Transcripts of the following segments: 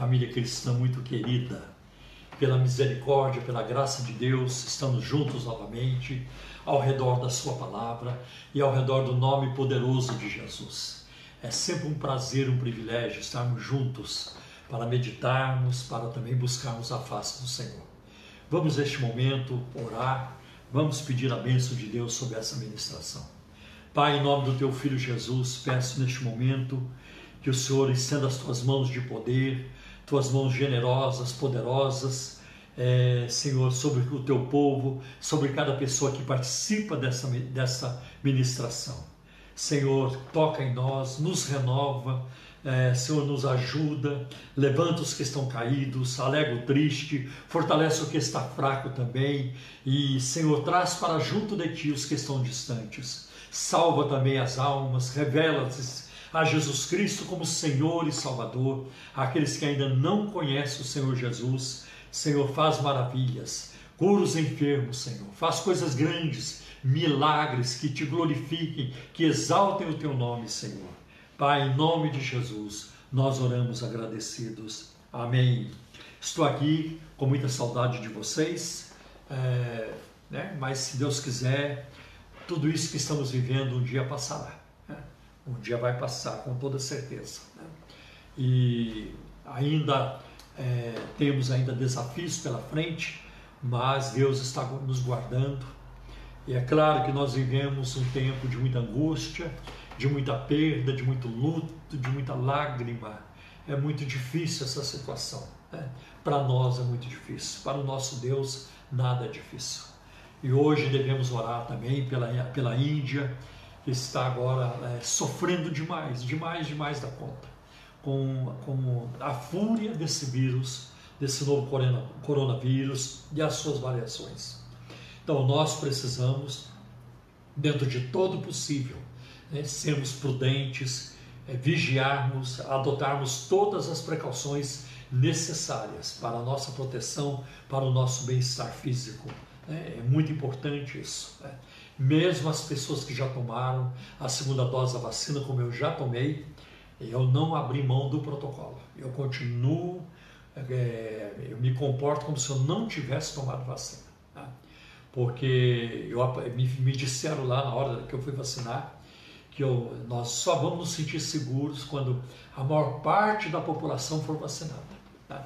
família cristã muito querida, pela misericórdia, pela graça de Deus, estamos juntos novamente ao redor da Sua palavra e ao redor do nome poderoso de Jesus. É sempre um prazer, um privilégio estarmos juntos para meditarmos, para também buscarmos a face do Senhor. Vamos neste momento orar, vamos pedir a bênção de Deus sobre essa ministração. Pai, em nome do Teu Filho Jesus, peço neste momento que o Senhor estenda as Tuas mãos de poder, Tuas mãos generosas, poderosas, é, Senhor, sobre o Teu povo, sobre cada pessoa que participa dessa, dessa ministração. Senhor, toca em nós, nos renova, é, Senhor, nos ajuda, levanta os que estão caídos, alega o triste, fortalece o que está fraco também, e, Senhor, traz para junto de Ti os que estão distantes. Salva também as almas, revela-te a Jesus Cristo como Senhor e Salvador, aqueles que ainda não conhecem o Senhor Jesus. Senhor, faz maravilhas, cura os enfermos, Senhor, faz coisas grandes, milagres que te glorifiquem, que exaltem o teu nome, Senhor. Pai, em nome de Jesus, nós oramos agradecidos. Amém. Estou aqui com muita saudade de vocês, é, né? mas se Deus quiser, tudo isso que estamos vivendo um dia passará. Um dia vai passar, com toda certeza. Né? E ainda é, temos ainda desafios pela frente, mas Deus está nos guardando. E é claro que nós vivemos um tempo de muita angústia, de muita perda, de muito luto, de muita lágrima. É muito difícil essa situação. Né? Para nós é muito difícil, para o nosso Deus nada é difícil. E hoje devemos orar também pela, pela Índia, está agora é, sofrendo demais, demais, demais da conta, com, com a fúria desse vírus, desse novo coronavírus e as suas variações. Então nós precisamos, dentro de todo possível, né, sermos prudentes, é, vigiarmos, adotarmos todas as precauções necessárias para a nossa proteção, para o nosso bem-estar físico. Né. É muito importante isso. Né? Mesmo as pessoas que já tomaram a segunda dose da vacina, como eu já tomei, eu não abri mão do protocolo. Eu continuo, é, eu me comporto como se eu não tivesse tomado vacina. Tá? Porque eu, me, me disseram lá na hora que eu fui vacinar que eu, nós só vamos nos sentir seguros quando a maior parte da população for vacinada. Tá?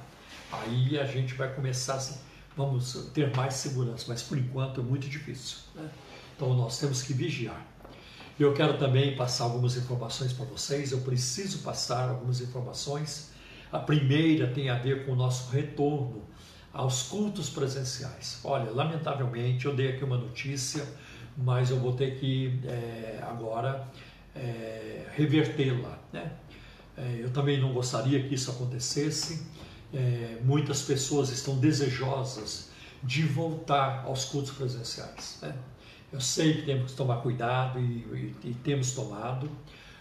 Aí a gente vai começar, assim, vamos ter mais segurança, mas por enquanto é muito difícil. Né? Então nós temos que vigiar. Eu quero também passar algumas informações para vocês, eu preciso passar algumas informações. A primeira tem a ver com o nosso retorno aos cultos presenciais. Olha, lamentavelmente eu dei aqui uma notícia mas eu vou ter que é, agora é, revertê-la. Né? É, eu também não gostaria que isso acontecesse. É, muitas pessoas estão desejosas de voltar aos cultos presenciais. Né? Eu sei que temos que tomar cuidado e, e, e temos tomado,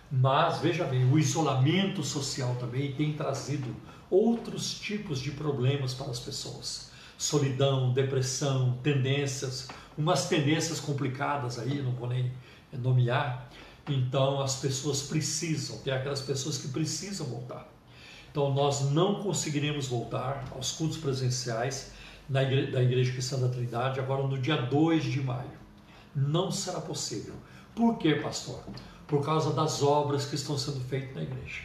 mas veja bem, o isolamento social também tem trazido outros tipos de problemas para as pessoas. Solidão, depressão, tendências, umas tendências complicadas aí, não vou nem nomear. Então as pessoas precisam, tem aquelas pessoas que precisam voltar. Então nós não conseguiremos voltar aos cultos presenciais Igreja, da Igreja Cristã da Trindade agora no dia 2 de maio. Não será possível. Por quê, pastor? Por causa das obras que estão sendo feitas na igreja.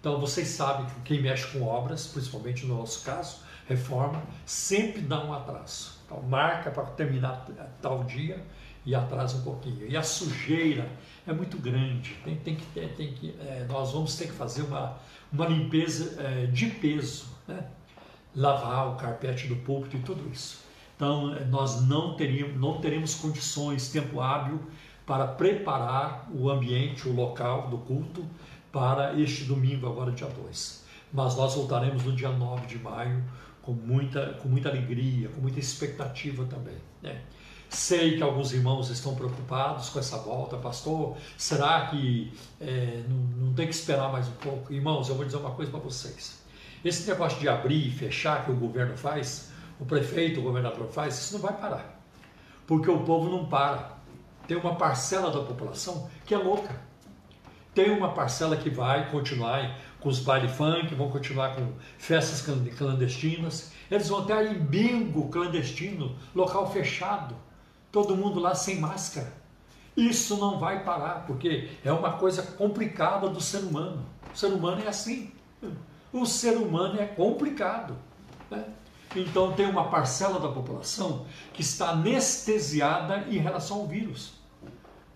Então vocês sabem que quem mexe com obras, principalmente no nosso caso, reforma, sempre dá um atraso. Então, marca para terminar tal dia e atrasa um pouquinho. E a sujeira é muito grande. Tem, tem que tem que, é, nós vamos ter que fazer uma, uma limpeza é, de peso, né? lavar o carpete do púlpito e tudo isso. Então, é, nós não teríamos, não teremos condições, tempo hábil, para preparar o ambiente, o local do culto para este domingo, agora dia 2. Mas nós voltaremos no dia 9 de maio com muita, com muita alegria, com muita expectativa também. Né? Sei que alguns irmãos estão preocupados com essa volta, pastor. Será que é, não, não tem que esperar mais um pouco? Irmãos, eu vou dizer uma coisa para vocês. Esse negócio de abrir e fechar que o governo faz, o prefeito, o governador faz, isso não vai parar. Porque o povo não para. Tem uma parcela da população que é louca. Tem uma parcela que vai continuar com os baile funk, vão continuar com festas clandestinas, eles vão ter em bingo clandestino, local fechado, todo mundo lá sem máscara. Isso não vai parar, porque é uma coisa complicada do ser humano. O ser humano é assim. O ser humano é complicado. Né? Então tem uma parcela da população que está anestesiada em relação ao vírus.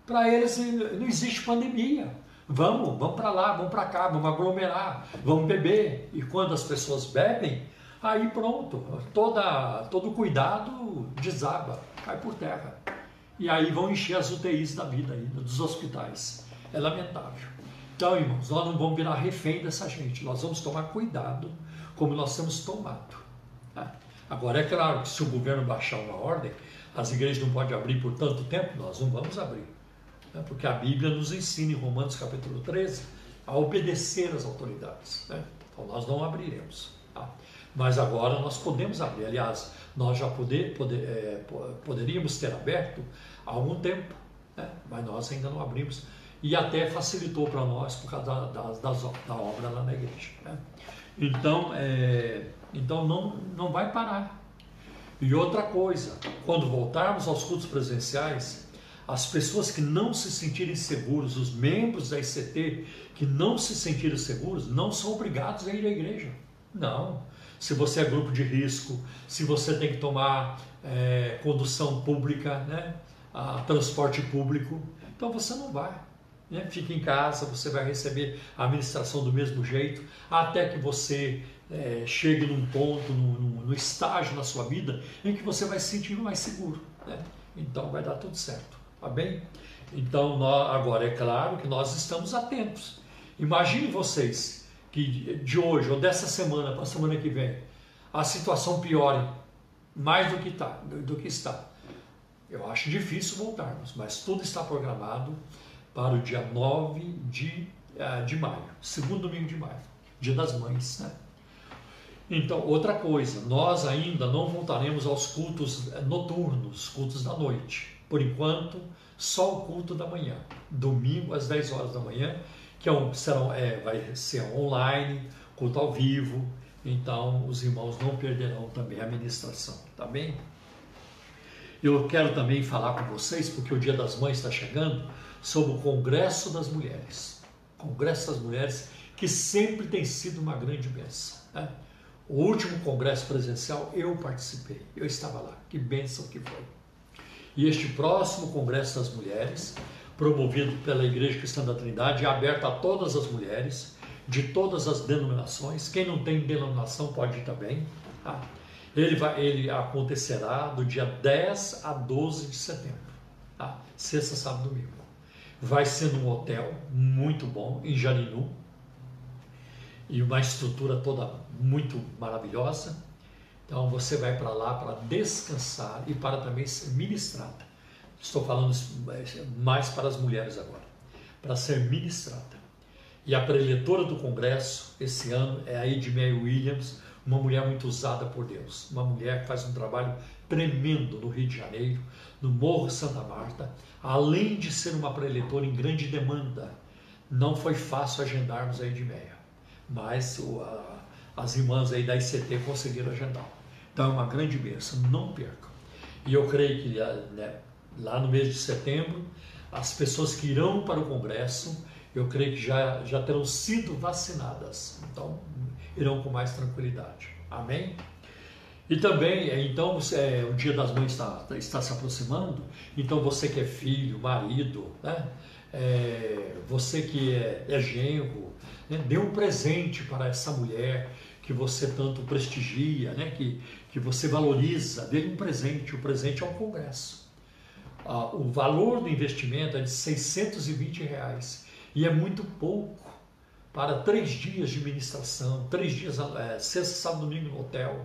Para eles não existe pandemia. Vamos, vamos para lá, vamos para cá, vamos aglomerar, vamos beber. E quando as pessoas bebem, aí pronto, toda, todo cuidado desaba, cai por terra. E aí vão encher as UTIs da vida ainda, dos hospitais. É lamentável. Então, irmãos, nós não vamos virar refém dessa gente, nós vamos tomar cuidado como nós temos tomado. Agora, é claro que se o governo baixar uma ordem, as igrejas não podem abrir por tanto tempo, nós não vamos abrir. Né? Porque a Bíblia nos ensina em Romanos capítulo 13 a obedecer às autoridades. Né? Então nós não abriremos. Tá? Mas agora nós podemos abrir. Aliás, nós já poder, poder, é, poderíamos ter aberto há algum tempo, né? mas nós ainda não abrimos. E até facilitou para nós por causa da, da, da, obra lá na igreja. Né? Então, é, então não, não vai parar. E outra coisa, quando voltarmos aos cultos presenciais, as pessoas que não se sentirem seguros, os membros da ICT que não se sentirem seguros, não são obrigados a ir à igreja. Não. Se você é grupo de risco, se você tem que tomar é, condução pública, né, a, transporte público, então você não vai. Né? Fica em casa, você vai receber a administração do mesmo jeito, até que você é, chegue num ponto, no, no, no, estágio na sua vida em que você vai se sentir mais seguro. Né? Então vai dar tudo certo. Tá bem? Então, nós, agora é claro que nós estamos atentos. Imagine vocês que de hoje ou dessa semana para a semana que vem a situação piore mais do que, tá, do que está. Eu acho difícil voltarmos, mas tudo está programado para o dia 9 de, uh, de maio, segundo domingo de maio, dia das mães. Né? Então, outra coisa, nós ainda não voltaremos aos cultos eh, noturnos, cultos da noite por enquanto, só o culto da manhã, domingo às 10 horas da manhã, que é um, serão, é, vai ser online, culto ao vivo, então os irmãos não perderão também a ministração, tá bem? Eu quero também falar com vocês, porque o Dia das Mães está chegando, sobre o Congresso das Mulheres. Congresso das Mulheres, que sempre tem sido uma grande bênção. Né? O último congresso presencial eu participei, eu estava lá, que bênção que foi. E este próximo Congresso das Mulheres, promovido pela Igreja Cristã da Trindade, é aberto a todas as mulheres, de todas as denominações. Quem não tem denominação pode ir também. Tá? Ele, vai, ele acontecerá do dia 10 a 12 de setembro, tá? sexta, sábado domingo. Vai ser num hotel muito bom, em Jarinu, e uma estrutura toda muito maravilhosa. Então você vai para lá para descansar e para também ser ministrada. Estou falando mais para as mulheres agora, para ser ministrada. E a preletora do congresso esse ano é a Edmeia Williams, uma mulher muito usada por Deus, uma mulher que faz um trabalho tremendo no Rio de Janeiro, no Morro Santa Marta, além de ser uma preletora em grande demanda. Não foi fácil agendarmos a Edmeia, mas as irmãs aí da ICT conseguiram agendar. Então é uma grande bênção, não percam. E eu creio que né, lá no mês de setembro, as pessoas que irão para o Congresso, eu creio que já, já terão sido vacinadas. Então irão com mais tranquilidade. Amém? E também, é, então, é, o Dia das Mães está, está se aproximando, então você que é filho, marido, né? É, você que é, é genro, né? dê um presente para essa mulher que você tanto prestigia, né? que, que você valoriza, dê um presente. O presente é um congresso. Ah, o valor do investimento é de 620 reais e é muito pouco para três dias de ministração, três dias, é, sexta, sábado, domingo no hotel,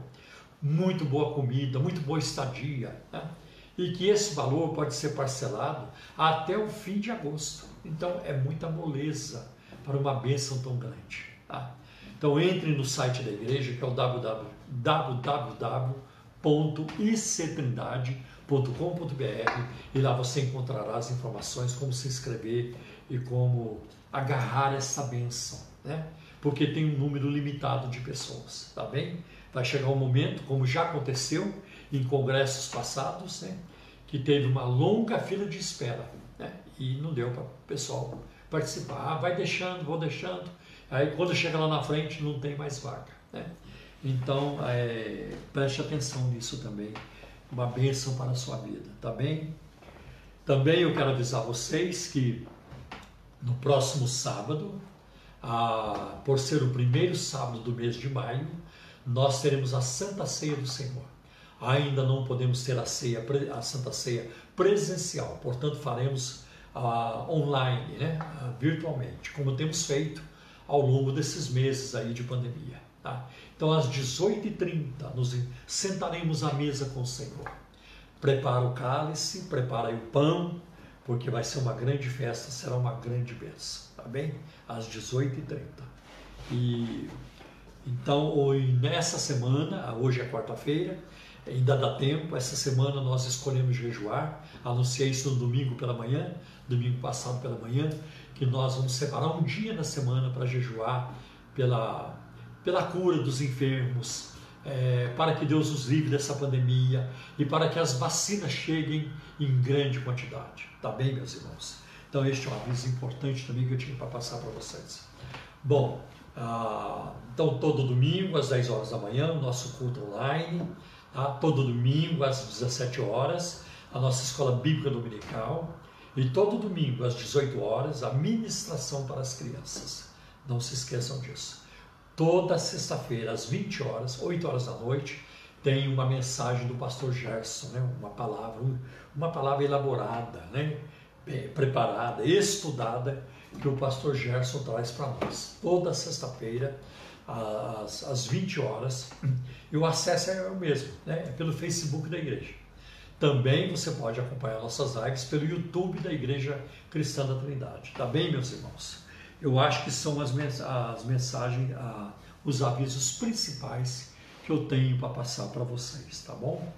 muito boa comida, muito boa estadia, né? e que esse valor pode ser parcelado até o fim de agosto. Então é muita moleza para uma bênção tão grande. Tá? Então entre no site da igreja, que é o www.ictrindade.com.br e lá você encontrará as informações como se inscrever e como agarrar essa bênção, né? porque tem um número limitado de pessoas, tá bem? Vai chegar um momento, como já aconteceu em congressos passados, né, que teve uma longa fila de espera né, e não deu para o pessoal participar. Ah, vai deixando, vou deixando. Aí quando chega lá na frente não tem mais vaga. Né? Então é, preste atenção nisso também. Uma bênção para a sua vida, tá bem? Também eu quero avisar vocês que no próximo sábado, ah, por ser o primeiro sábado do mês de maio, nós teremos a Santa Ceia do Senhor. Ainda não podemos ter a ceia, a Santa Ceia presencial, portanto faremos ah, online, né, ah, virtualmente, como temos feito ao longo desses meses aí de pandemia. Tá? Então, às 18h30, nos sentaremos à mesa com o Senhor. Prepara o cálice, prepara o pão, porque vai ser uma grande festa, será uma grande bênção, tá bem? Às 18h30. E então, nessa semana, hoje é quarta-feira, ainda dá tempo, essa semana nós escolhemos jejuar, anunciei isso no domingo pela manhã, domingo passado pela manhã, que nós vamos separar um dia na semana para jejuar pela, pela cura dos enfermos, é, para que Deus nos livre dessa pandemia e para que as vacinas cheguem em grande quantidade. Tá bem, meus irmãos? Então, este é um aviso importante também que eu tinha para passar para vocês. Bom, ah, então todo domingo às 10 horas da manhã, o nosso culto online, tá? todo domingo às 17 horas, a nossa escola bíblica dominical, e todo domingo às 18 horas, a ministração para as crianças. Não se esqueçam disso. Toda sexta-feira, às 20 horas, 8 horas da noite, tem uma mensagem do pastor Gerson, né? uma palavra, uma palavra elaborada, né? preparada, estudada, que o pastor Gerson traz para nós. Toda sexta-feira, às, às 20 horas, e o acesso é o mesmo, né? é pelo Facebook da igreja. Também você pode acompanhar nossas lives pelo YouTube da Igreja Cristã da Trindade. Tá bem, meus irmãos? Eu acho que são as, mensagens, os avisos principais que eu tenho para passar para vocês, tá bom?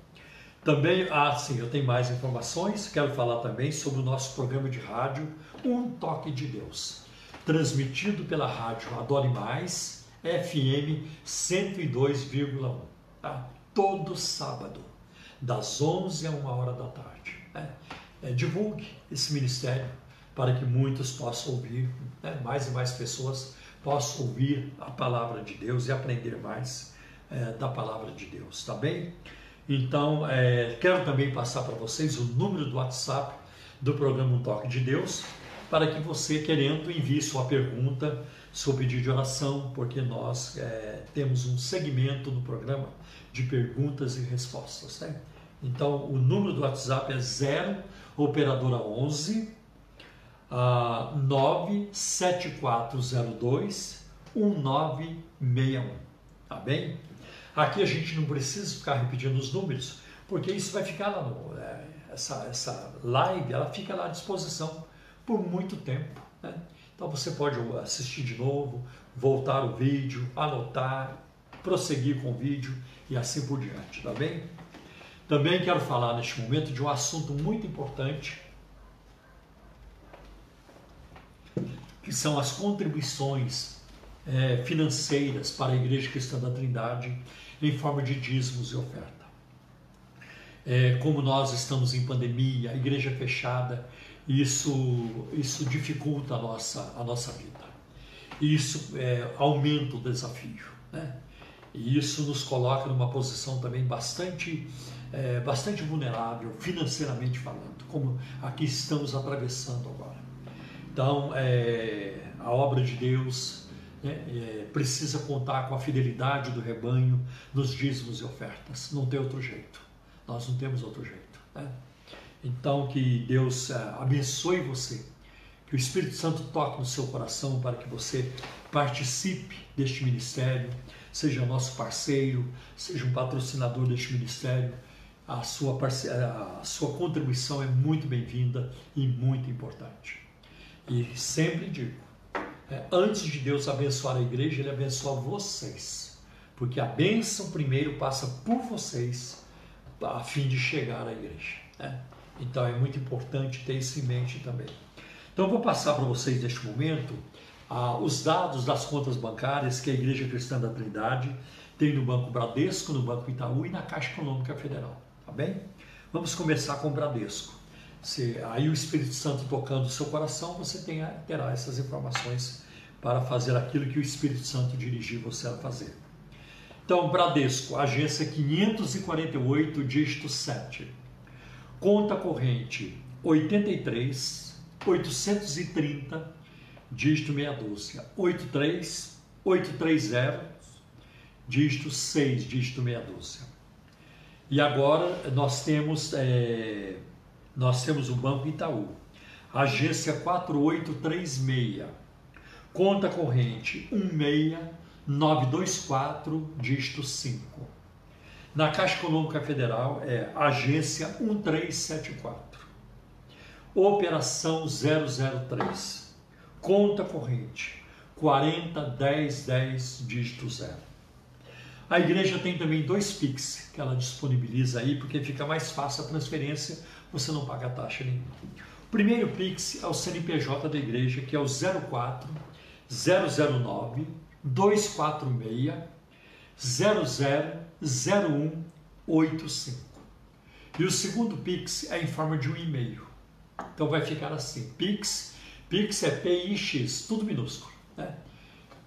Também, ah, sim, eu tenho mais informações. Quero falar também sobre o nosso programa de rádio Um Toque de Deus, transmitido pela rádio Adore Mais, FM 102,1, tá? Todo sábado das 11 a 1 hora da tarde. Né? É, divulgue esse ministério para que muitos possam ouvir, né? mais e mais pessoas possam ouvir a palavra de Deus e aprender mais é, da palavra de Deus, tá bem? Então, é, quero também passar para vocês o número do WhatsApp do programa Um Toque de Deus, para que você, querendo, envie sua pergunta, seu pedido de oração, porque nós é, temos um segmento no programa de perguntas e respostas. Né? Então, o número do WhatsApp é 0 operadora 11 uh, 97402 1961. Tá bem? Aqui a gente não precisa ficar repetindo os números, porque isso vai ficar lá no. É, essa, essa live ela fica lá à disposição por muito tempo. Né? Então você pode assistir de novo, voltar o vídeo, anotar, prosseguir com o vídeo e assim por diante, tá bem? Também quero falar neste momento de um assunto muito importante, que são as contribuições é, financeiras para a Igreja Cristã da Trindade em forma de dízimos e oferta. É, como nós estamos em pandemia, a igreja fechada, isso, isso dificulta a nossa, a nossa vida. Isso é, aumenta o desafio. Né? E isso nos coloca numa posição também bastante, é, bastante vulnerável, financeiramente falando, como aqui estamos atravessando agora. Então, é, a obra de Deus né, é, precisa contar com a fidelidade do rebanho nos dízimos e ofertas. Não tem outro jeito. Nós não temos outro jeito. Né? Então, que Deus é, abençoe você, que o Espírito Santo toque no seu coração para que você participe deste ministério seja nosso parceiro, seja um patrocinador deste ministério, a sua, parce... a sua contribuição é muito bem-vinda e muito importante. E sempre digo, é, antes de Deus abençoar a igreja, Ele abençoa vocês, porque a bênção primeiro passa por vocês a fim de chegar à igreja. Né? Então é muito importante ter isso em mente também. Então eu vou passar para vocês neste momento ah, os dados das contas bancárias que a Igreja Cristã da Trindade tem no Banco Bradesco, no Banco Itaú e na Caixa Econômica Federal. Tá bem? Vamos começar com o Bradesco. Se, aí o Espírito Santo tocando o seu coração, você tem, terá essas informações para fazer aquilo que o Espírito Santo dirigir você a fazer. Então, Bradesco, agência 548, dígito 7. Conta corrente 83 830, dígito meia dúzia. 83 830, dígito 6, dígito meia dúzia. E agora nós temos é, nós temos o Banco Itaú, agência 4836, conta corrente 16924, dígito 5. Na Caixa Econômica Federal é agência 1374. Operação 003. Conta corrente 401010 dígito 0. A igreja tem também dois Pix que ela disponibiliza aí, porque fica mais fácil a transferência, você não paga taxa nenhuma. O primeiro Pix é o CNPJ da igreja, que é o 04 009 246 000185. E o segundo Pix é em forma de um e-mail. Então vai ficar assim: Pix, Pix é P-I-X, tudo minúsculo. Né?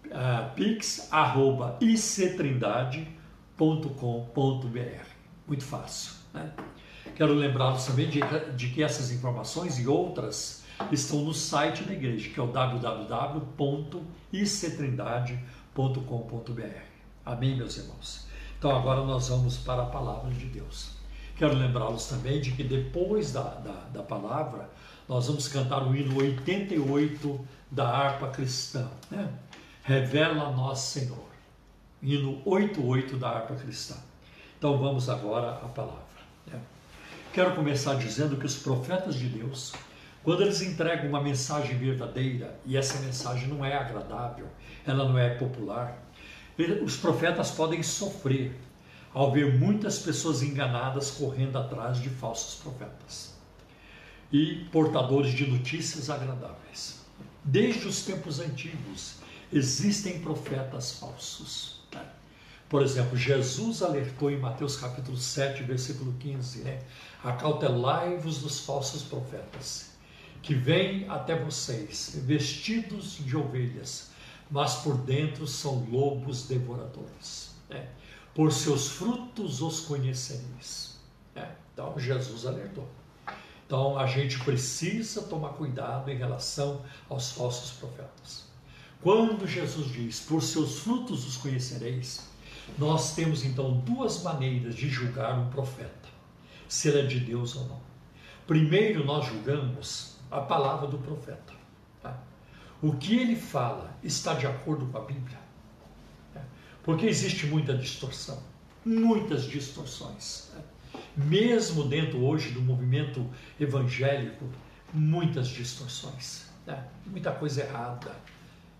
Uh, pix.ictrindade.com.br. Muito fácil. Né? Quero lembrá-los também de, de que essas informações e outras estão no site da igreja, que é o www.ictrindade.com.br. Amém, meus irmãos? Então agora nós vamos para a palavra de Deus. Quero lembrá-los também de que depois da, da, da, palavra, nós vamos cantar o hino 88 da harpa cristã. Né? Revela nós, Senhor. Hino 88 da harpa cristã. Então vamos agora à palavra. Né? Quero começar dizendo que os profetas de Deus, quando eles entregam uma mensagem verdadeira, e essa mensagem não é agradável, ela não é popular, os profetas podem sofrer ao ver muitas pessoas enganadas correndo atrás de falsos profetas e portadores de notícias agradáveis. Desde os tempos antigos existem profetas falsos. Né? Por exemplo, Jesus alertou em Mateus capítulo 7, versículo 15, né? Acautelai-vos dos falsos profetas, que vêm até vocês vestidos de ovelhas, mas por dentro são lobos devoradores. Né? Por seus frutos os conhecereis. Né? Então Jesus alertou. Então a gente precisa tomar cuidado em relação aos falsos profetas. Quando Jesus diz, por seus frutos os conhecereis, nós temos então duas maneiras de julgar um profeta, se ele é de Deus ou não. Primeiro, nós julgamos a palavra do profeta o que ele fala está de acordo com a Bíblia? É. Porque existe muita distorção, muitas distorções. Né? Mesmo dentro hoje do movimento evangélico, muitas distorções, né? muita coisa errada,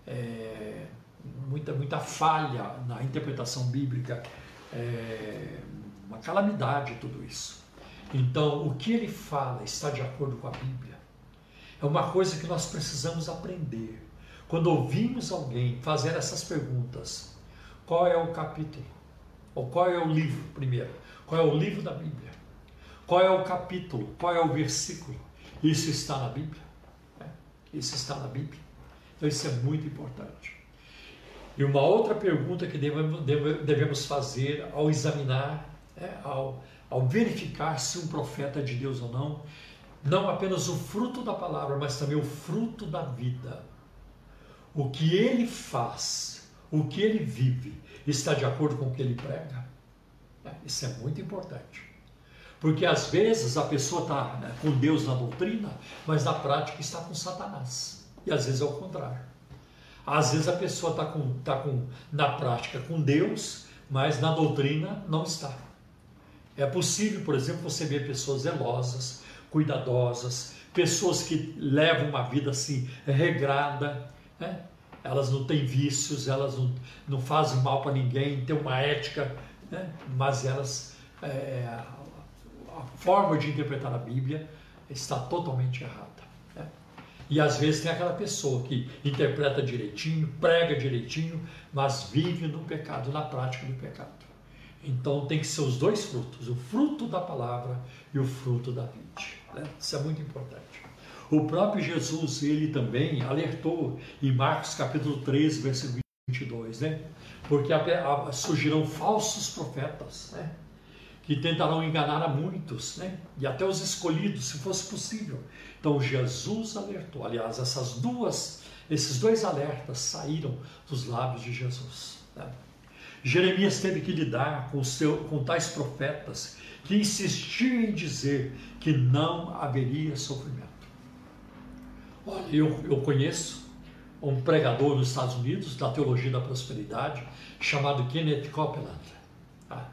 é, muita, muita falha na interpretação bíblica, é, uma calamidade tudo isso. Então, o que ele fala está de acordo com a Bíblia. É uma coisa que nós precisamos aprender. Quando ouvimos alguém fazer essas perguntas, qual é o capítulo? Ou qual é o livro, primeiro? Qual é o livro da Bíblia? Qual é o capítulo? Qual é o versículo? Isso está na Bíblia? É, isso está na Bíblia. Então, isso é muito importante. E uma outra pergunta que devemos fazer ao examinar, é, ao, ao verificar se um profeta é de Deus ou não, não apenas o fruto da palavra, mas também o fruto da vida. O que ele faz, o que ele vive, está de acordo com o que ele prega? É, isso é muito importante. Porque às vezes a pessoa está né, com Deus na doutrina, mas na prática está com Satanás. E às vezes é o contrário. Às vezes a pessoa está com, tá com, na prática com Deus, mas na doutrina não está. É possível, por exemplo, você ver pessoas zelosas, cuidadosas, pessoas que levam uma vida assim regrada, né? elas não têm vícios, elas não, não fazem mal para ninguém, têm uma ética, né? mas elas, é, a forma de interpretar a Bíblia está totalmente errada. Né? E às vezes tem aquela pessoa que interpreta direitinho, prega direitinho, mas vive no pecado, na prática do pecado. Então tem que ser os dois frutos, o fruto da palavra e o fruto da vide. Né? Isso é muito importante. O próprio Jesus, ele também alertou em Marcos capítulo 13, versículo 22, né? Porque surgirão falsos profetas, né? Que tentarão enganar a muitos, né? E até os escolhidos, se fosse possível. Então Jesus alertou. Aliás, essas duas, esses dois alertas saíram dos lábios de Jesus. Né? Jeremias teve que lidar com, seu, com tais profetas que insistiam em dizer que não haveria sofrimento. Olha, eu, eu conheço um pregador nos Estados Unidos da teologia da prosperidade chamado Kenneth Copeland. Tá?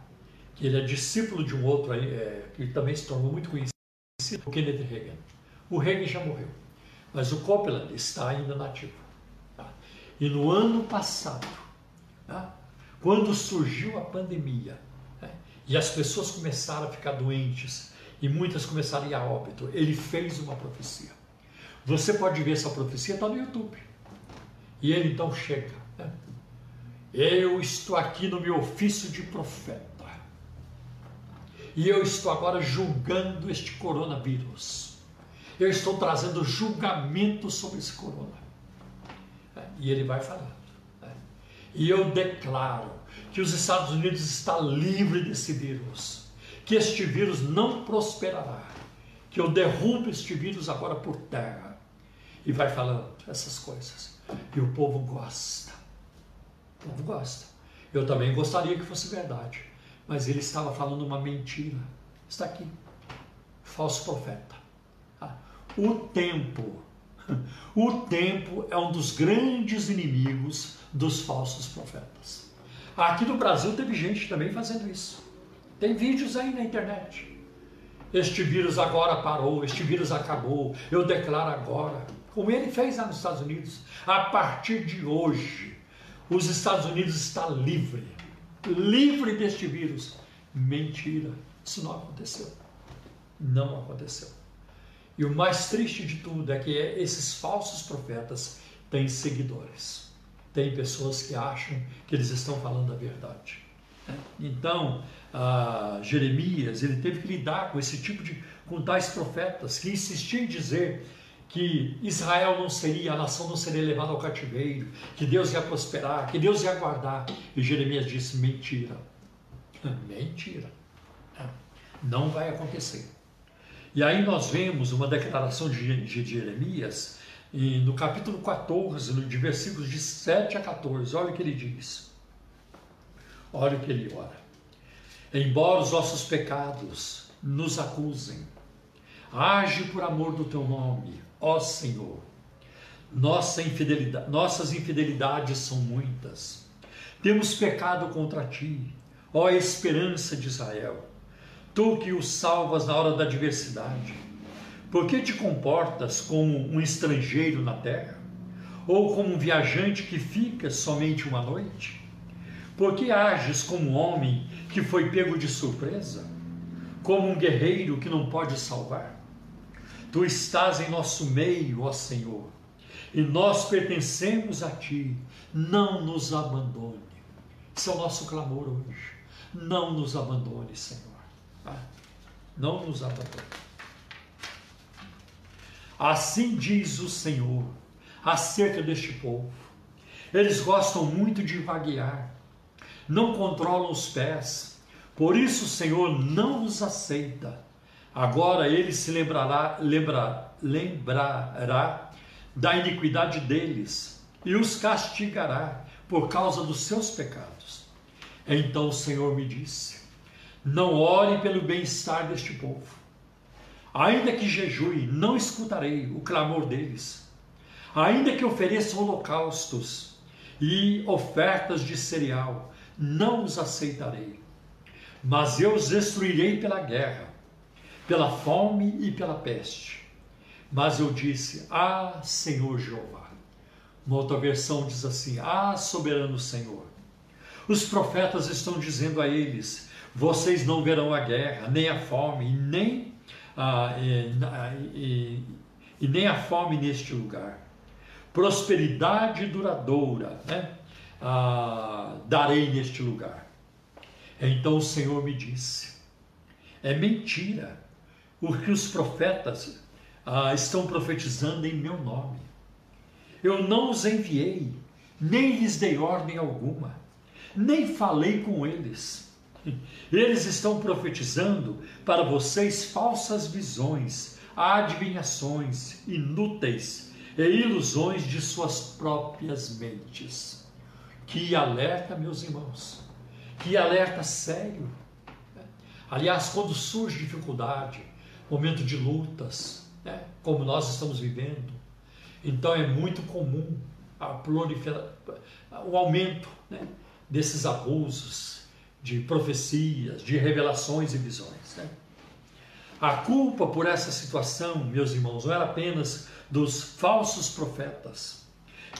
Que ele é discípulo de um outro é, que também se tornou muito conhecido, o Kenneth Reagan. O Reagan já morreu, mas o Copeland está ainda nativo. Tá? E no ano passado, tá? Quando surgiu a pandemia né, e as pessoas começaram a ficar doentes e muitas começaram a ir a óbito, ele fez uma profecia. Você pode ver essa profecia, está no YouTube. E ele então chega. Né? Eu estou aqui no meu ofício de profeta. E eu estou agora julgando este coronavírus. Eu estou trazendo julgamento sobre esse corona. E ele vai falando. E eu declaro que os Estados Unidos está livre desse vírus, que este vírus não prosperará, que eu derrubo este vírus agora por terra. E vai falando essas coisas. E o povo gosta. O povo gosta. Eu também gostaria que fosse verdade. Mas ele estava falando uma mentira. Está aqui. Falso profeta. Ah, o tempo. O tempo é um dos grandes inimigos dos falsos profetas. Aqui no Brasil teve gente também fazendo isso. Tem vídeos aí na internet. Este vírus agora parou, este vírus acabou, eu declaro agora. Como ele fez lá nos Estados Unidos. A partir de hoje, os Estados Unidos está livre. Livre deste vírus. Mentira. Isso não aconteceu. Não aconteceu. E o mais triste de tudo é que esses falsos profetas têm seguidores tem pessoas que acham que eles estão falando a verdade. Né? Então, Jeremias ele teve que lidar com esse tipo de com tais profetas que insistiam em dizer que Israel não seria, a nação não seria levada ao cativeiro, que Deus ia prosperar, que Deus ia guardar. E Jeremias disse: mentira, mentira, não vai acontecer. E aí nós vemos uma declaração de, Jeremias no capítulo 14, de versículos de 7 a 14, olha o que ele diz. Olha o que ele ora. Embora os nossos pecados nos acusem, age por amor do teu nome, ó Senhor. Nossa infidelidade, nossas infidelidades são muitas. Temos pecado contra ti, ó esperança de Israel. Tu que os salvas na hora da adversidade por que te comportas como um estrangeiro na terra? Ou como um viajante que fica somente uma noite? Por que ages como um homem que foi pego de surpresa? Como um guerreiro que não pode salvar? Tu estás em nosso meio, ó Senhor, e nós pertencemos a Ti. Não nos abandone. Esse é o nosso clamor hoje. Não nos abandone, Senhor. Tá? Não nos abandone. Assim diz o Senhor acerca deste povo. Eles gostam muito de vaguear, não controlam os pés, por isso o Senhor não os aceita. Agora ele se lembrará, lembra, lembrará da iniquidade deles e os castigará por causa dos seus pecados. Então o Senhor me disse: Não ore pelo bem-estar deste povo Ainda que jejue, não escutarei o clamor deles. Ainda que ofereça holocaustos e ofertas de cereal, não os aceitarei. Mas eu os destruirei pela guerra, pela fome e pela peste. Mas eu disse: Ah, Senhor Jeová. Uma outra versão diz assim: Ah, soberano Senhor. Os profetas estão dizendo a eles: Vocês não verão a guerra, nem a fome, nem ah, e, e, e nem a fome neste lugar. Prosperidade duradoura, né? Ah, darei neste lugar. Então o Senhor me disse: é mentira o que os profetas ah, estão profetizando em meu nome. Eu não os enviei, nem lhes dei ordem alguma, nem falei com eles. Eles estão profetizando para vocês falsas visões, adivinhações inúteis e ilusões de suas próprias mentes. Que alerta, meus irmãos, que alerta sério. Aliás, quando surge dificuldade, momento de lutas, né, como nós estamos vivendo, então é muito comum a o aumento né, desses abusos de profecias, de revelações e visões. Né? A culpa por essa situação, meus irmãos, não era apenas dos falsos profetas,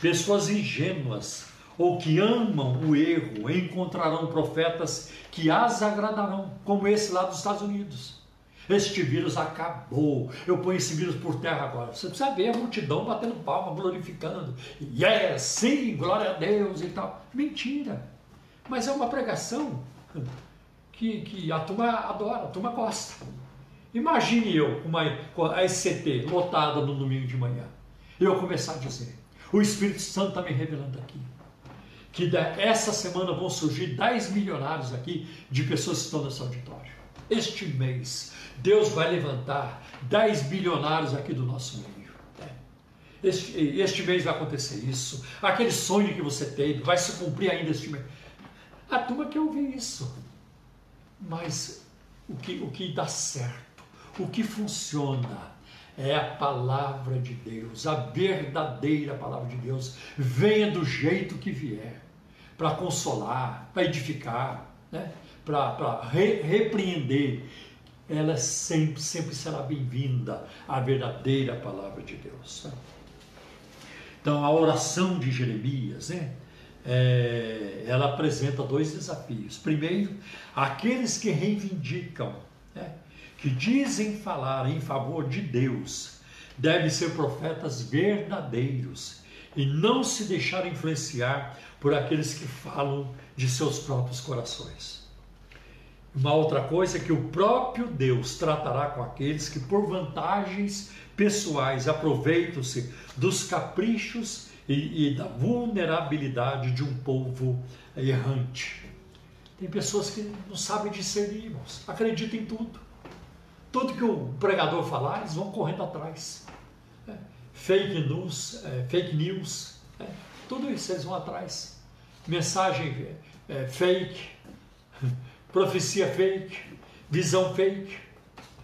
pessoas ingênuas ou que amam o erro encontrarão profetas que as agradarão, como esse lá dos Estados Unidos. Este vírus acabou. Eu ponho esse vírus por terra agora. Você precisa ver a multidão batendo palma, glorificando. Yes, sim, glória a Deus e tal. Mentira. Mas é uma pregação que, que a turma adora, a turma gosta. Imagine eu com a SCT lotada no domingo de manhã. Eu começar a dizer: o Espírito Santo está me revelando aqui. Que essa semana vão surgir 10 milionários aqui de pessoas que estão nesse auditório. Este mês, Deus vai levantar 10 bilionários aqui do nosso meio. Né? Este, este mês vai acontecer isso. Aquele sonho que você teve vai se cumprir ainda este mês. A turma quer ouvir isso. Mas o que, o que dá certo, o que funciona, é a palavra de Deus, a verdadeira palavra de Deus. Venha do jeito que vier, para consolar, para edificar, né? Para re, repreender ela sempre, sempre será bem-vinda à verdadeira palavra de Deus. Né? Então, a oração de Jeremias, né? É, ela apresenta dois desafios. Primeiro, aqueles que reivindicam, né? que dizem falar em favor de Deus, devem ser profetas verdadeiros e não se deixar influenciar por aqueles que falam de seus próprios corações. Uma outra coisa é que o próprio Deus tratará com aqueles que, por vantagens pessoais, aproveitam-se dos caprichos e, e, da vulnerabilidade de um povo errante. Tem pessoas que não sabem discernir, irmãos, acreditam em tudo. Tudo que o pregador falar, eles vão correndo atrás. É, fake news, é, fake news, é, tudo isso eles vão atrás. Mensagem é, fake profecia fake, visão fake,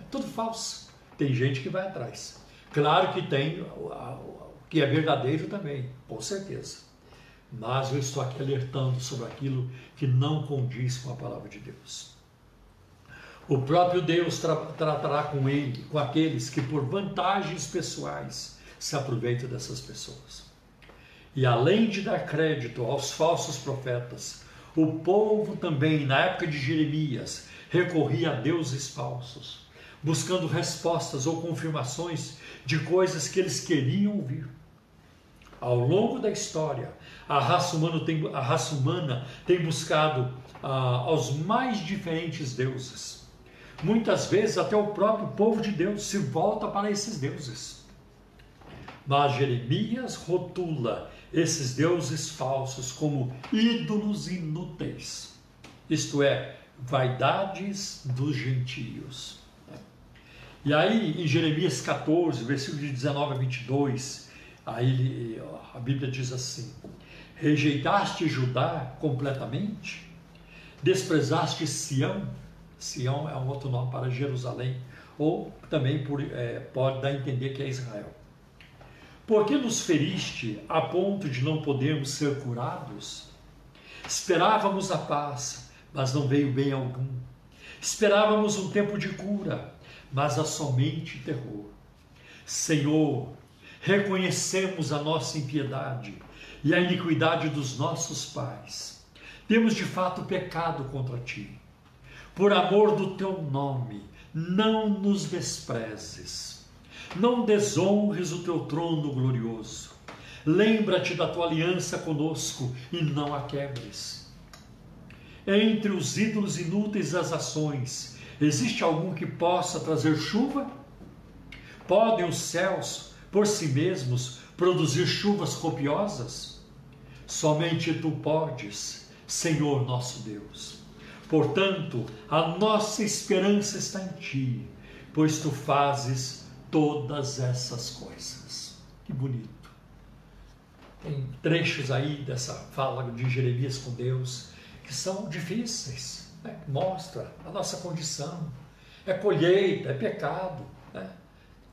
é tudo falso. Tem gente que vai atrás. Claro que tem o que é verdadeiro também, com certeza. Mas eu estou aqui alertando sobre aquilo que não condiz com a palavra de Deus. O próprio Deus tra tratará com ele, com aqueles que por vantagens pessoais se aproveitam dessas pessoas. E além de dar crédito aos falsos profetas, o povo também, na época de Jeremias, recorria a deuses falsos, buscando respostas ou confirmações de coisas que eles queriam ouvir. Ao longo da história, a raça humana tem, a raça humana tem buscado ah, aos mais diferentes deuses. Muitas vezes, até o próprio povo de Deus se volta para esses deuses. Mas Jeremias rotula esses deuses falsos como ídolos inúteis, isto é, vaidades dos gentios. E aí, em Jeremias 14, versículo de 19 a 22, aí a Bíblia diz assim: Rejeitaste Judá completamente? Desprezaste Sião? Sião é um outro nome para Jerusalém, ou também por, é, pode dar a entender que é Israel. Por que nos feriste a ponto de não podermos ser curados? Esperávamos a paz, mas não veio bem algum. Esperávamos um tempo de cura, mas há somente terror. Senhor, reconhecemos a nossa impiedade e a iniquidade dos nossos pais. Temos de fato pecado contra ti. Por amor do teu nome, não nos desprezes Não desonres o teu trono glorioso. Lembra-te da tua aliança conosco e não a quebres. Entre os ídolos inúteis das ações, existe algum que possa trazer chuva? Podem os céus, por si mesmos, produzir chuvas copiosas? Somente tu podes, Senhor nosso Deus. Portanto, a nossa esperança está em ti, pois tu fazes todas essas coisas. Que bonito. Tem trechos aí dessa fala de Jeremias com Deus que são difíceis, né? mostra a nossa condição. É colheita, é pecado. Né?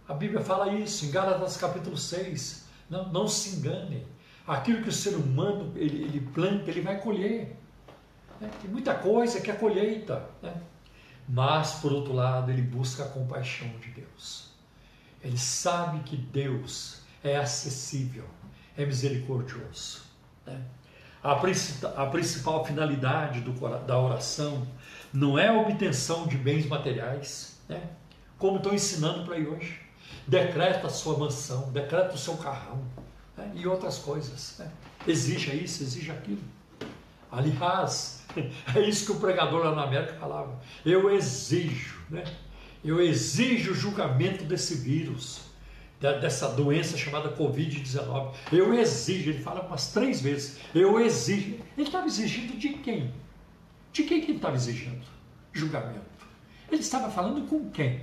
A Bíblia fala isso em Gálatas capítulo 6. Não, não se enganem. Aquilo que o ser humano ele, ele planta, ele vai colher. Né? Tem muita coisa que é colheita. Né? Mas, por outro lado, ele busca a compaixão de Deus. Ele sabe que Deus é acessível, é misericordioso. Né? A, a, principal finalidade do, da oração não é a obtenção de bens materiais, né? como estão ensinando para aí hoje. Decreta a sua mansão, decreta o seu carrão né? e outras coisas. Né? Exija isso, exija aquilo. Aliás, é isso que o pregador lá na América falava. Eu exijo, né? Eu exijo o julgamento desse vírus, dessa doença chamada Covid-19. Eu exijo, ele fala umas três vezes. Eu exijo. Ele estava exigindo de quem? De quem que ele estava exigindo? Julgamento. Ele estava falando com quem?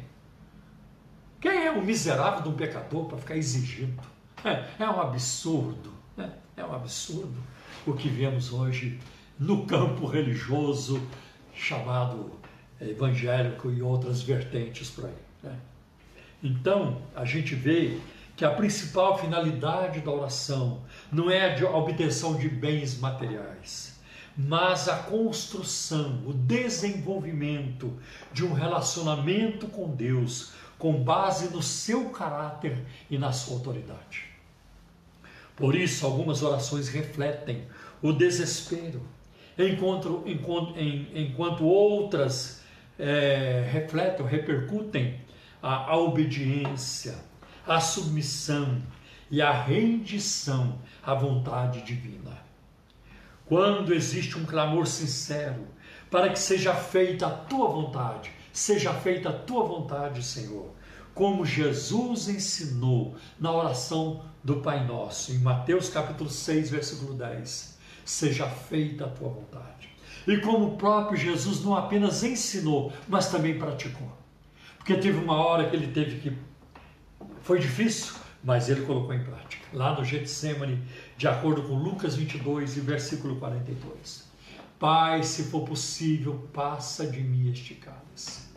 Quem é o miserável de um pecador para ficar exigindo? É, é um absurdo. Né? É um absurdo o que vemos hoje no campo religioso chamado evangélico e outras vertentes por aí. Né? Então, a gente vê que a principal finalidade da oração não é a obtenção de bens materiais, mas a construção, o desenvolvimento de um relacionamento com Deus com base no seu caráter e na sua autoridade. Por isso, algumas orações refletem o desespero, enquanto, enquanto, enquanto outras é, refletem, repercutem a, a obediência, a submissão e a rendição à vontade divina. Quando existe um clamor sincero para que seja feita a tua vontade, seja feita a tua vontade, Senhor, como Jesus ensinou na oração do Pai Nosso, em Mateus capítulo 6, versículo 10 seja feita a tua vontade. E como o próprio Jesus não apenas ensinou, mas também praticou. Porque teve uma hora que ele teve que. Foi difícil, mas ele colocou em prática. Lá no Getsemane, de acordo com Lucas 22 e versículo 42. Pai, se for possível, passa de mim este cálice.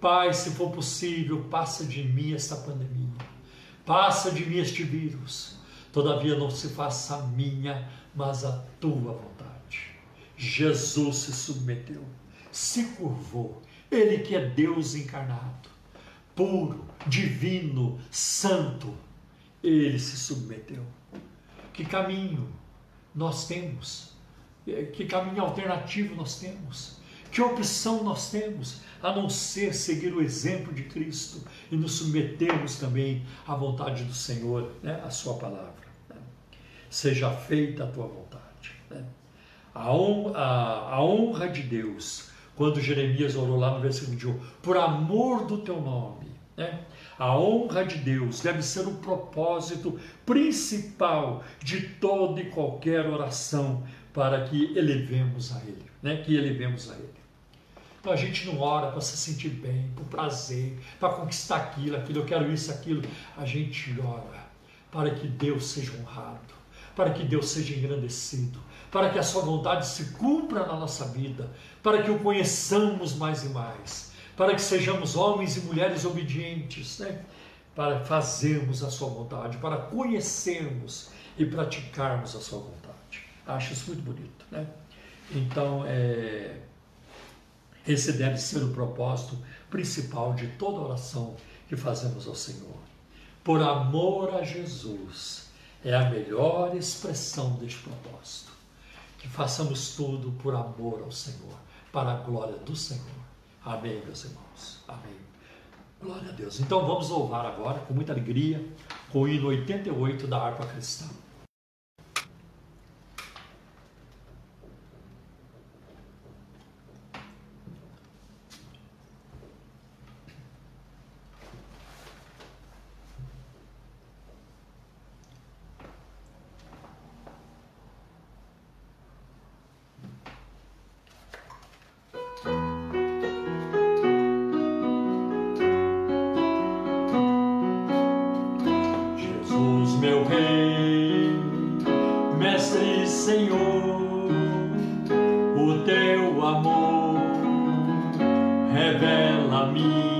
Pai, se for possível, passa de mim esta pandemia. Passa de mim este vírus. Todavia não se faça a minha, mas a tua vontade. Jesus se submeteu, se curvou, ele que é Deus encarnado, puro, divino, santo, ele se submeteu. Que caminho nós temos? Que caminho alternativo nós temos? Que opção nós temos a não ser seguir o exemplo de Cristo e nos submetermos também à vontade do Senhor, né, à Sua palavra? seja feita a tua vontade. Né? A, honra, a, a honra de Deus, quando Jeremias orou lá no versículo de 1, por amor do teu nome, né? A honra de Deus deve ser o propósito principal de toda e qualquer oração para que elevemos a Ele, né? Que elevemos a Ele. Então a gente não ora para se sentir bem, por prazer, para conquistar aquilo, aquilo, eu quero isso, aquilo. A gente ora para que Deus seja honrado para que Deus seja engrandecido, para que a sua vontade se cumpra na nossa vida, para que o conheçamos mais e mais, para que sejamos homens e mulheres obedientes, né? para fazermos a sua vontade, para conhecermos e praticarmos a sua vontade. Acho isso muito bonito, né? Então, é, esse deve ser o propósito principal de toda oração que fazemos ao Senhor. Por amor a Jesus, é a melhor expressão deste propósito. Que façamos tudo por amor ao Senhor, para a glória do Senhor. Amém, meus irmãos. Amém. Glória a Deus. Então vamos louvar agora com muita alegria com o hino 88 da harpa cristã. meu Rei, Mestre e Senhor, o teu amor revela-me.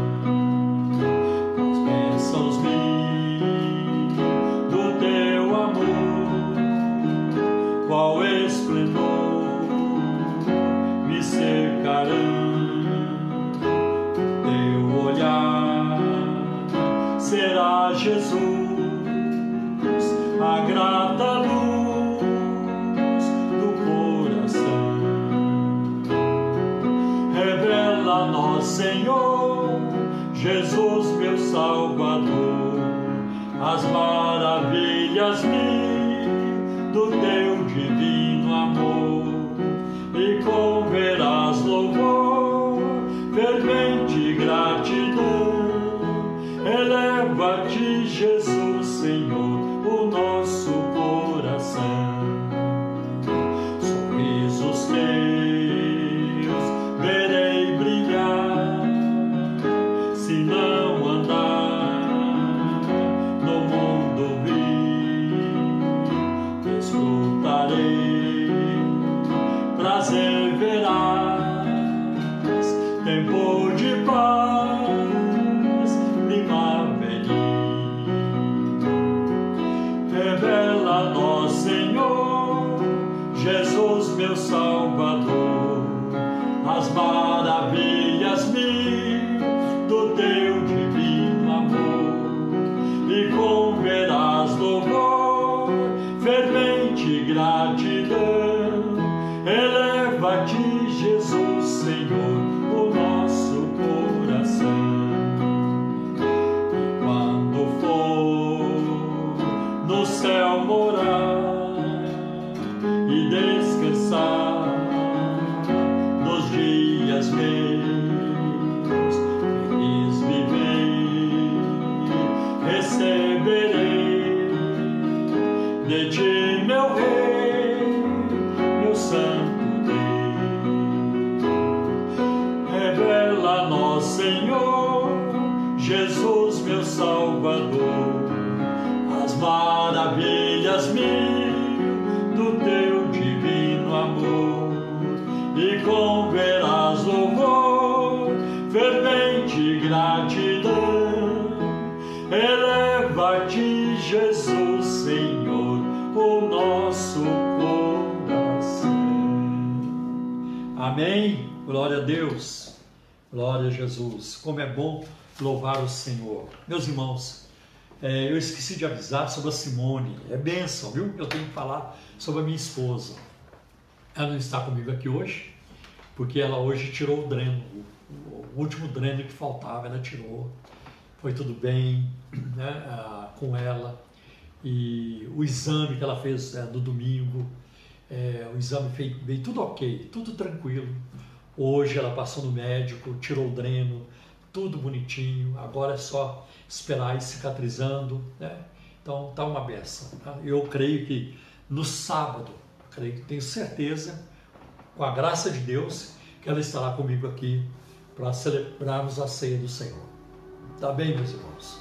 Jesus, a grata luz do coração. Revela nós, Senhor, Jesus, meu Salvador, as maravilhas minhas. Como é bom louvar o Senhor. Meus irmãos, é, eu esqueci de avisar sobre a Simone. É bênção, viu? Eu tenho que falar sobre a minha esposa. Ela não está comigo aqui hoje, porque ela hoje tirou o dreno. O, último dreno que faltava, ela tirou. Foi tudo bem né, com ela. E o exame que ela fez é, no domingo, é, o exame veio tudo ok, tudo tranquilo. Hoje ela passou no médico, tirou o dreno, tudo bonitinho. Agora é só esperar ir cicatrizando. Né? Então tá uma beça. Tá? Eu creio que no sábado, creio, tenho certeza, com a graça de Deus, que ela estará comigo aqui para celebrarmos a ceia do Senhor. Tá bem, meus irmãos?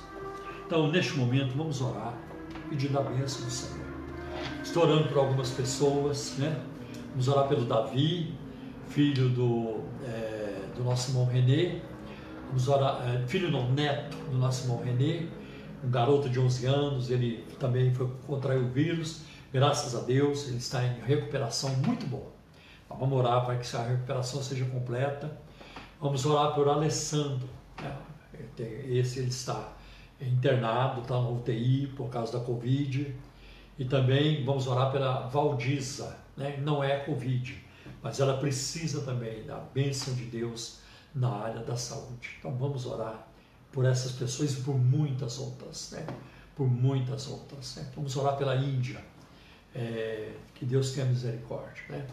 Então, neste momento, vamos orar, pedindo a bênção do Senhor. Estou orando por algumas pessoas, né? Vamos orar pelo Davi, filho do, é, do nosso irmão. Vamos orar, é, filho não, neto do nosso irmão Renê, um garoto de 11 anos, ele também foi contraiu o vírus. Graças a Deus, ele está em recuperação muito boa. Vamos orar para que a recuperação seja completa. Vamos orar por Alessandro. Né? Esse ele está internado, está na UTI por causa da Covid. E também vamos orar pela Valdiza, né? não é Covid, mas ela precisa também da bênção de Deus na área da saúde. Então vamos orar por essas pessoas e por muitas outras, né? por muitas outras. Né? Vamos orar pela Índia, é, que Deus tenha misericórdia. Né?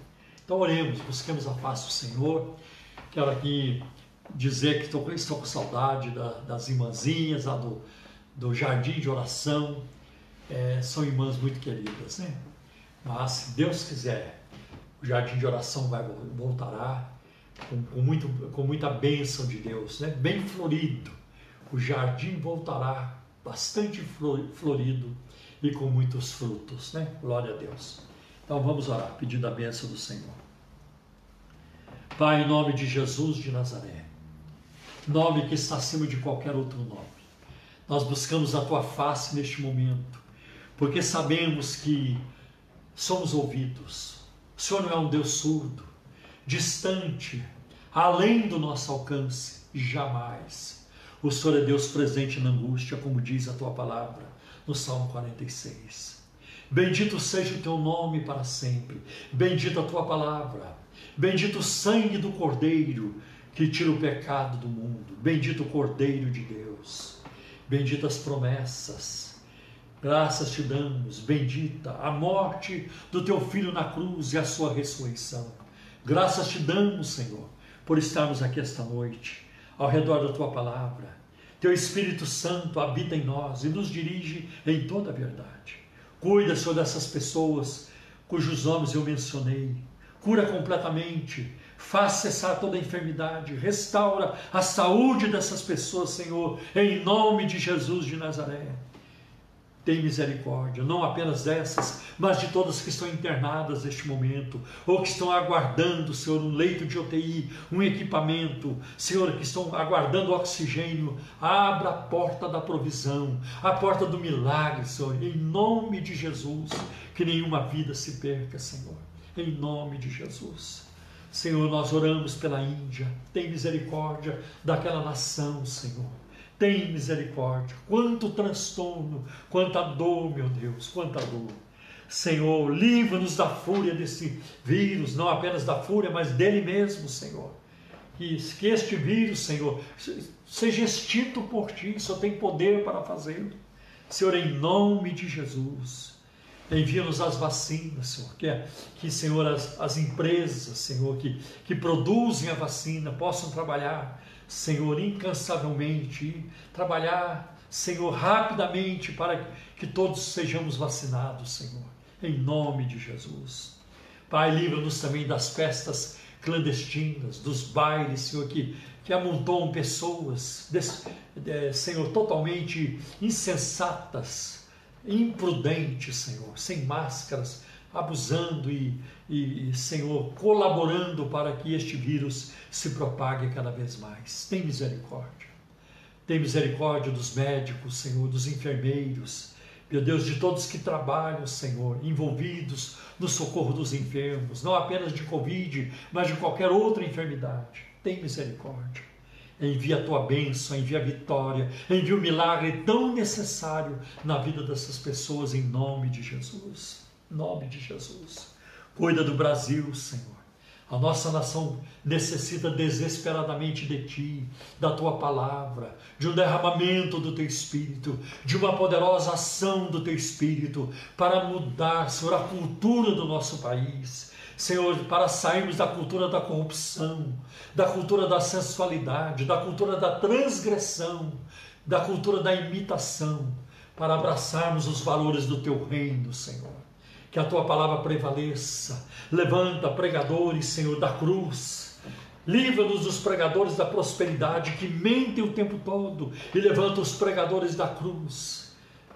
Então oremos, busquemos a paz do Senhor. Quero aqui dizer que estou, estou com saudade da, das irmãzinhas lá do, do jardim de oração. É, são irmãs muito queridas, né? Mas se Deus quiser, o jardim de oração vai voltará com, com, muito, com muita bênção de Deus, né? Bem florido. O jardim voltará bastante florido e com muitos frutos, né? Glória a Deus. Então vamos orar, pedindo a bênção do Senhor. Pai, em nome de Jesus de Nazaré, nome que está acima de qualquer outro nome, nós buscamos a tua face neste momento, porque sabemos que somos ouvidos. O Senhor não é um Deus surdo, distante, além do nosso alcance, jamais. O Senhor é Deus presente na angústia, como diz a tua palavra no Salmo 46. Bendito seja o teu nome para sempre. Bendita a tua palavra. Bendito o sangue do Cordeiro que tira o pecado do mundo. Bendito o Cordeiro de Deus. Benditas promessas. Graças te damos. Bendita a morte do teu filho na cruz e a sua ressurreição. Graças te damos, Senhor, por estarmos aqui esta noite, ao redor da tua palavra. Teu Espírito Santo habita em nós e nos dirige em toda a verdade. Cuida, Senhor, dessas pessoas cujos nomes eu mencionei. Cura completamente. Faz cessar toda a enfermidade. Restaura a saúde dessas pessoas, Senhor, em nome de Jesus de Nazaré tem misericórdia, não apenas dessas, mas de todas que estão internadas neste momento, ou que estão aguardando, Senhor, um leito de UTI, um equipamento, Senhor, que estão aguardando oxigênio. Abra a porta da provisão, a porta do milagre, Senhor, em nome de Jesus, que nenhuma vida se perca, Senhor, em nome de Jesus. Senhor, nós oramos pela Índia, tem misericórdia daquela nação, Senhor tem misericórdia. Quanto transtorno, quanta dor, meu Deus, quanta dor. Senhor, livra-nos da fúria desse vírus, não apenas da fúria, mas dele mesmo, Senhor. Que, que este vírus, Senhor, seja extinto por ti, só tem poder para fazê-lo. Senhor, em nome de Jesus, envia-nos as vacinas, Senhor, que, é, que Senhor, as, as empresas, Senhor, que, que produzem a vacina possam trabalhar Senhor, incansavelmente, trabalhar, Senhor, rapidamente para que todos sejamos vacinados, Senhor, em nome de Jesus. Pai, livra-nos também das festas clandestinas, dos bailes, Senhor, que, que amontoam pessoas, des, de, Senhor, totalmente insensatas, imprudentes, Senhor, sem máscaras, abusando e, e, Senhor, colaborando para que este vírus se propague cada vez mais. Tem misericórdia. Tem misericórdia dos médicos, Senhor, dos enfermeiros, meu Deus, de todos que trabalham, Senhor, envolvidos no socorro dos enfermos, não apenas de Covid, mas de qualquer outra enfermidade. Tem misericórdia. Envia a tua bênção, envia a vitória, envia o milagre tão necessário na vida dessas pessoas, em nome de Jesus. Nome de Jesus. Cuida do Brasil, Senhor. A nossa nação necessita desesperadamente de Ti, da Tua palavra, de um derramamento do Teu Espírito, de uma poderosa ação do Teu Espírito para mudar, Senhor, a cultura do nosso país. Senhor, para sairmos da cultura da corrupção, da cultura da sensualidade, da cultura da transgressão, da cultura da imitação, para abraçarmos os valores do Teu reino, Senhor que a tua palavra prevaleça. Levanta pregadores, Senhor, da cruz, Livra-nos dos pregadores da prosperidade que mentem o tempo todo e levantam os pregadores da cruz.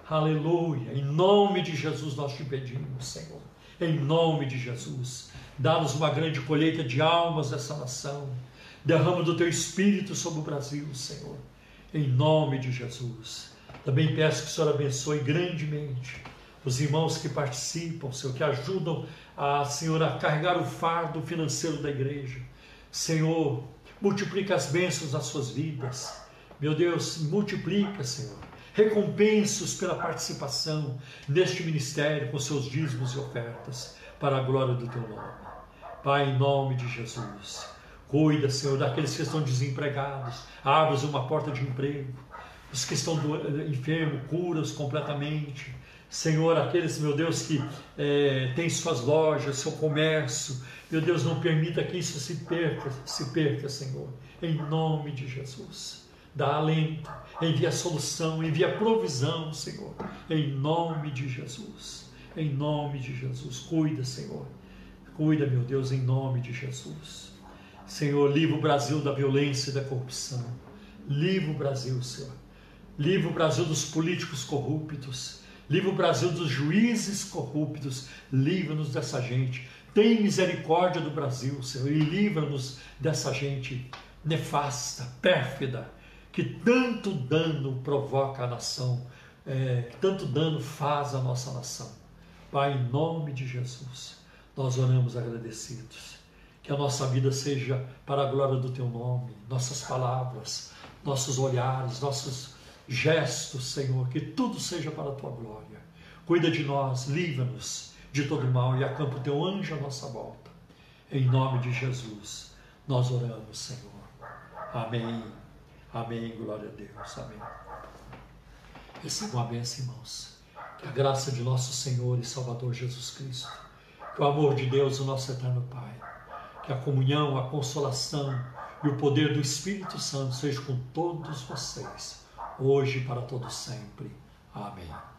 Aleluia. Em nome de Jesus nós te pedimos, Senhor. Em nome de Jesus. Dá-nos uma grande colheita de almas dessa nação. Derrama do teu espírito sobre o Brasil, Senhor. Em nome de Jesus. Também peço que o Senhor abençoe grandemente os irmãos que participam, Senhor, que ajudam a, Senhor, a carregar o fardo financeiro da igreja. Senhor, multiplica as bênçãos das suas vidas. Meu Deus, multiplica, Senhor. Recompensa-os pela participação neste ministério com seus dízimos e ofertas, para a glória do teu nome. Pai, em nome de Jesus, cuida, Senhor, daqueles que estão desempregados, abre uma porta de emprego, os que estão enfermos, cura-os completamente, Senhor, aqueles, meu Deus, que é, têm suas lojas, seu comércio, meu Deus, não permita que isso se perca, se perca, Senhor, em nome de Jesus. Dá alento, envia solução, envia provisão, Senhor, em nome de Jesus. Em nome de Jesus, cuida, Senhor. Cuida, meu Deus, em nome de Jesus. Senhor, livra o Brasil da violência e da corrupção. Livra o Brasil, Senhor. Livra o Brasil dos políticos corruptos livra o Brasil dos juízes corruptos, livra-nos dessa gente. Tem misericórdia do Brasil, Senhor, e livra-nos dessa gente nefasta, pérfida, que tanto dano provoca a nação, é, tanto dano faz a nossa nação. Pai, em nome de Jesus, nós oramos agradecidos. Que a nossa vida seja para a glória do Teu nome, nossas palavras, nossos olhares, nossos gestos, Senhor, que tudo seja para a tua glória. Cuida de nós, livra-nos de todo mal e acampa o teu anjo à nossa volta. Em nome de Jesus, nós oramos, Senhor. Amém. Amém. Glória a Deus. Amém. Recebam a bênção, irmãos. Que a graça de nosso Senhor e Salvador Jesus Cristo, que o amor de Deus, o nosso eterno Pai, que a comunhão, a consolação e o poder do Espírito Santo seja com todos vocês hoje para todo sempre. Amém.